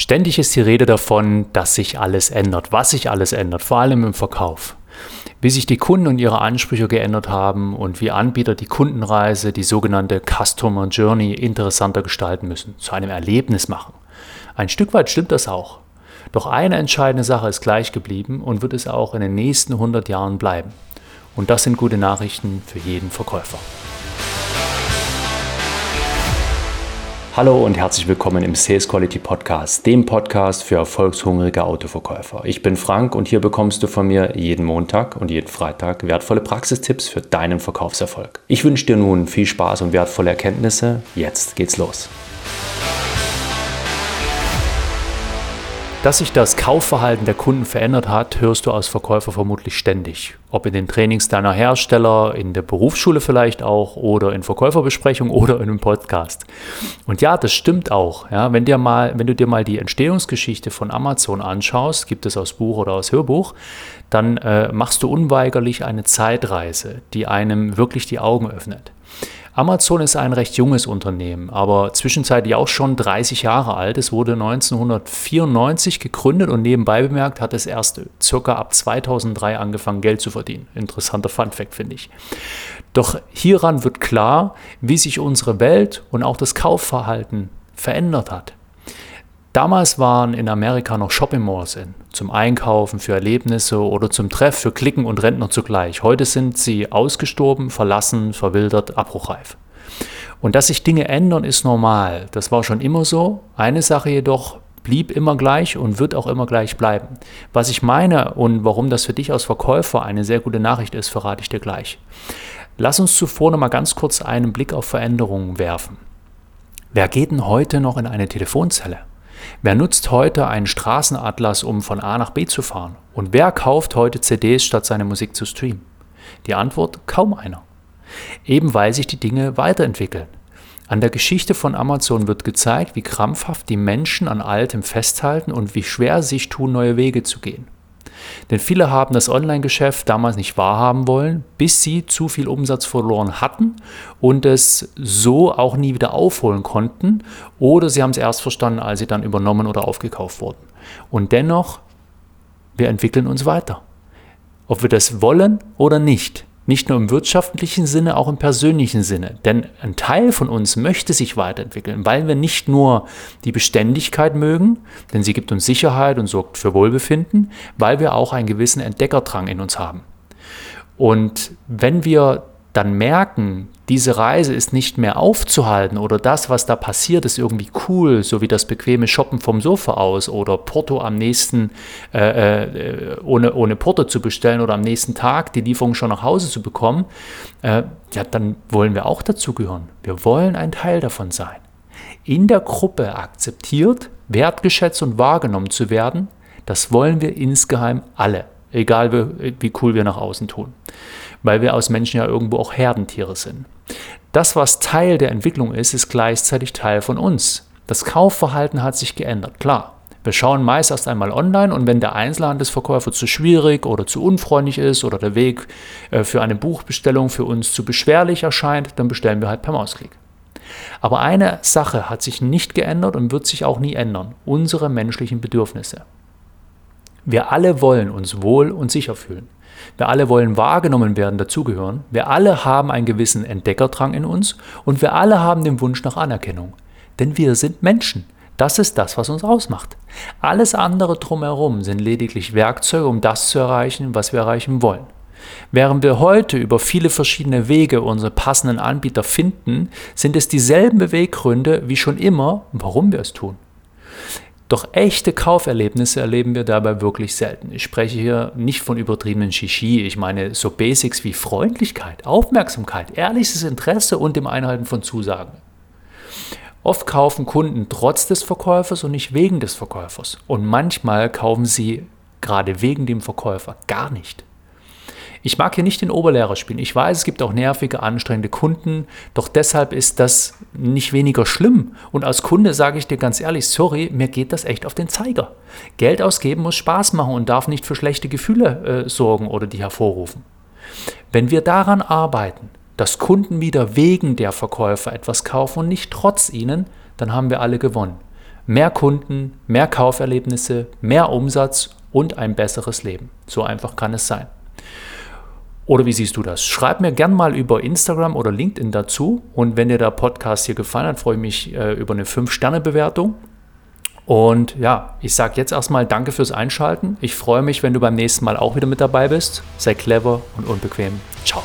Ständig ist die Rede davon, dass sich alles ändert, was sich alles ändert, vor allem im Verkauf. Wie sich die Kunden und ihre Ansprüche geändert haben und wie Anbieter die Kundenreise, die sogenannte Customer Journey, interessanter gestalten müssen, zu einem Erlebnis machen. Ein Stück weit stimmt das auch. Doch eine entscheidende Sache ist gleich geblieben und wird es auch in den nächsten 100 Jahren bleiben. Und das sind gute Nachrichten für jeden Verkäufer. Hallo und herzlich willkommen im Sales Quality Podcast, dem Podcast für erfolgshungrige Autoverkäufer. Ich bin Frank und hier bekommst du von mir jeden Montag und jeden Freitag wertvolle Praxistipps für deinen Verkaufserfolg. Ich wünsche dir nun viel Spaß und wertvolle Erkenntnisse. Jetzt geht's los. Dass sich das Kaufverhalten der Kunden verändert hat, hörst du als Verkäufer vermutlich ständig. Ob in den Trainings deiner Hersteller, in der Berufsschule vielleicht auch oder in Verkäuferbesprechungen oder in einem Podcast. Und ja, das stimmt auch. Ja, wenn, dir mal, wenn du dir mal die Entstehungsgeschichte von Amazon anschaust, gibt es aus Buch oder aus Hörbuch, dann äh, machst du unweigerlich eine Zeitreise, die einem wirklich die Augen öffnet. Amazon ist ein recht junges Unternehmen, aber zwischenzeitlich auch schon 30 Jahre alt. Es wurde 1994 gegründet und nebenbei bemerkt hat es erst circa ab 2003 angefangen, Geld zu verdienen. Interessanter Funfact, finde ich. Doch hieran wird klar, wie sich unsere Welt und auch das Kaufverhalten verändert hat. Damals waren in Amerika noch Shopping Malls in, zum Einkaufen, für Erlebnisse oder zum Treff für Klicken und Rentner zugleich. Heute sind sie ausgestorben, verlassen, verwildert, abbruchreif. Und dass sich Dinge ändern, ist normal. Das war schon immer so. Eine Sache jedoch blieb immer gleich und wird auch immer gleich bleiben. Was ich meine und warum das für dich als Verkäufer eine sehr gute Nachricht ist, verrate ich dir gleich. Lass uns zuvor noch mal ganz kurz einen Blick auf Veränderungen werfen. Wer geht denn heute noch in eine Telefonzelle? Wer nutzt heute einen Straßenatlas, um von A nach B zu fahren? Und wer kauft heute CDs, statt seine Musik zu streamen? Die Antwort kaum einer. Eben weil sich die Dinge weiterentwickeln. An der Geschichte von Amazon wird gezeigt, wie krampfhaft die Menschen an Altem festhalten und wie schwer sich tun, neue Wege zu gehen. Denn viele haben das Online-Geschäft damals nicht wahrhaben wollen, bis sie zu viel Umsatz verloren hatten und es so auch nie wieder aufholen konnten. Oder sie haben es erst verstanden, als sie dann übernommen oder aufgekauft wurden. Und dennoch, wir entwickeln uns weiter. Ob wir das wollen oder nicht. Nicht nur im wirtschaftlichen Sinne, auch im persönlichen Sinne. Denn ein Teil von uns möchte sich weiterentwickeln, weil wir nicht nur die Beständigkeit mögen, denn sie gibt uns Sicherheit und sorgt für Wohlbefinden, weil wir auch einen gewissen Entdeckerdrang in uns haben. Und wenn wir dann merken, diese Reise ist nicht mehr aufzuhalten oder das, was da passiert, ist irgendwie cool, so wie das bequeme Shoppen vom Sofa aus oder Porto am nächsten, äh, äh, ohne, ohne Porto zu bestellen oder am nächsten Tag die Lieferung schon nach Hause zu bekommen, äh, ja, dann wollen wir auch dazugehören. Wir wollen ein Teil davon sein. In der Gruppe akzeptiert, wertgeschätzt und wahrgenommen zu werden, das wollen wir insgeheim alle, egal wie, wie cool wir nach außen tun weil wir aus Menschen ja irgendwo auch Herdentiere sind. Das, was Teil der Entwicklung ist, ist gleichzeitig Teil von uns. Das Kaufverhalten hat sich geändert, klar. Wir schauen meist erst einmal online und wenn der Einzelhandelsverkäufer zu schwierig oder zu unfreundlich ist oder der Weg äh, für eine Buchbestellung für uns zu beschwerlich erscheint, dann bestellen wir halt per Mausklick. Aber eine Sache hat sich nicht geändert und wird sich auch nie ändern, unsere menschlichen Bedürfnisse. Wir alle wollen uns wohl und sicher fühlen. Wir alle wollen wahrgenommen werden, dazugehören. Wir alle haben einen gewissen Entdeckerdrang in uns und wir alle haben den Wunsch nach Anerkennung. Denn wir sind Menschen. Das ist das, was uns ausmacht. Alles andere drumherum sind lediglich Werkzeuge, um das zu erreichen, was wir erreichen wollen. Während wir heute über viele verschiedene Wege unsere passenden Anbieter finden, sind es dieselben Beweggründe wie schon immer, warum wir es tun. Doch echte Kauferlebnisse erleben wir dabei wirklich selten. Ich spreche hier nicht von übertriebenen Shishi, ich meine so Basics wie Freundlichkeit, Aufmerksamkeit, ehrliches Interesse und dem Einhalten von Zusagen. Oft kaufen Kunden trotz des Verkäufers und nicht wegen des Verkäufers. Und manchmal kaufen sie gerade wegen dem Verkäufer gar nicht. Ich mag hier nicht den Oberlehrer spielen. Ich weiß, es gibt auch nervige, anstrengende Kunden, doch deshalb ist das nicht weniger schlimm. Und als Kunde sage ich dir ganz ehrlich, sorry, mir geht das echt auf den Zeiger. Geld ausgeben muss Spaß machen und darf nicht für schlechte Gefühle äh, sorgen oder die hervorrufen. Wenn wir daran arbeiten, dass Kunden wieder wegen der Verkäufer etwas kaufen und nicht trotz ihnen, dann haben wir alle gewonnen. mehr Kunden, mehr Kauferlebnisse, mehr Umsatz und ein besseres Leben. So einfach kann es sein. Oder wie siehst du das? Schreib mir gern mal über Instagram oder LinkedIn dazu. Und wenn dir der Podcast hier gefallen hat, freue ich mich äh, über eine 5-Sterne-Bewertung. Und ja, ich sage jetzt erstmal Danke fürs Einschalten. Ich freue mich, wenn du beim nächsten Mal auch wieder mit dabei bist. Sei clever und unbequem. Ciao.